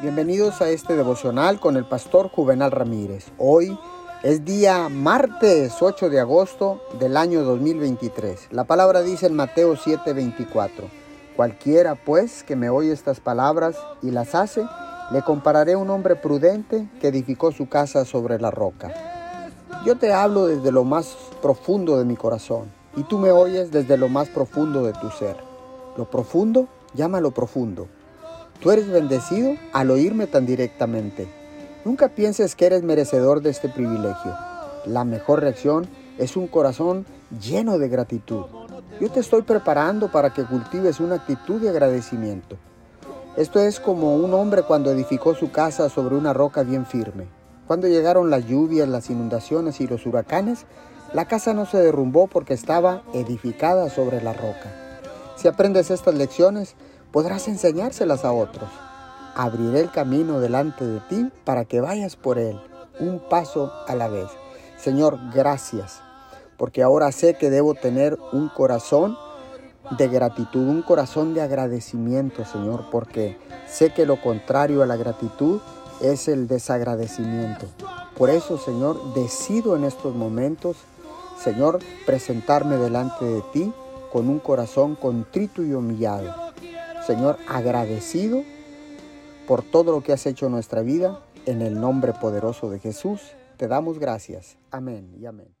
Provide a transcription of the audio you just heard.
Bienvenidos a este devocional con el pastor Juvenal Ramírez. Hoy es día martes 8 de agosto del año 2023. La palabra dice en Mateo 7:24, cualquiera pues que me oye estas palabras y las hace, le compararé a un hombre prudente que edificó su casa sobre la roca. Yo te hablo desde lo más profundo de mi corazón y tú me oyes desde lo más profundo de tu ser. Lo profundo, llámalo profundo. Tú eres bendecido al oírme tan directamente. Nunca pienses que eres merecedor de este privilegio. La mejor reacción es un corazón lleno de gratitud. Yo te estoy preparando para que cultives una actitud de agradecimiento. Esto es como un hombre cuando edificó su casa sobre una roca bien firme. Cuando llegaron las lluvias, las inundaciones y los huracanes, la casa no se derrumbó porque estaba edificada sobre la roca. Si aprendes estas lecciones, podrás enseñárselas a otros. Abriré el camino delante de ti para que vayas por él, un paso a la vez. Señor, gracias, porque ahora sé que debo tener un corazón de gratitud, un corazón de agradecimiento, Señor, porque sé que lo contrario a la gratitud es el desagradecimiento. Por eso, Señor, decido en estos momentos, Señor, presentarme delante de ti con un corazón contrito y humillado. Señor, agradecido por todo lo que has hecho en nuestra vida, en el nombre poderoso de Jesús, te damos gracias. Amén y amén.